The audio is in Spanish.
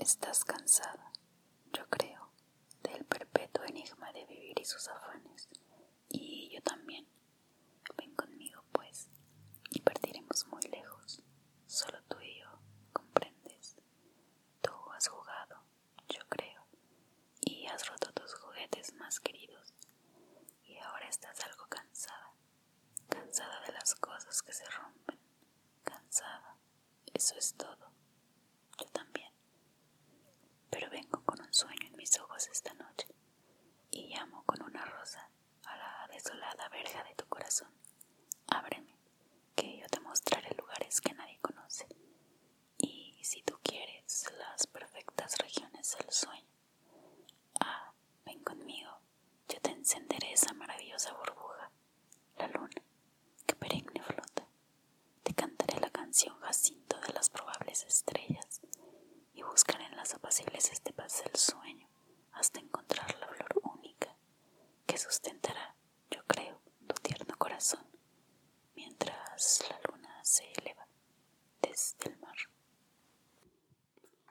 Estás cansada, yo creo, del perpetuo enigma de vivir y sus afanes. Y yo también. Ven conmigo, pues, y partiremos muy lejos. Solo tú y yo, ¿comprendes? Tú has jugado, yo creo, y has roto tus juguetes más queridos. Y ahora estás algo cansada. Cansada de las cosas que se rompen. Cansada. Eso es todo. Del sueño, ah, ven conmigo, yo te encenderé esa maravillosa burbuja, la luna, que perenne flota. Te cantaré la canción Jacinto de las probables estrellas y buscaré en las apacibles estepas del sueño hasta encontrar la flor única que sustentará,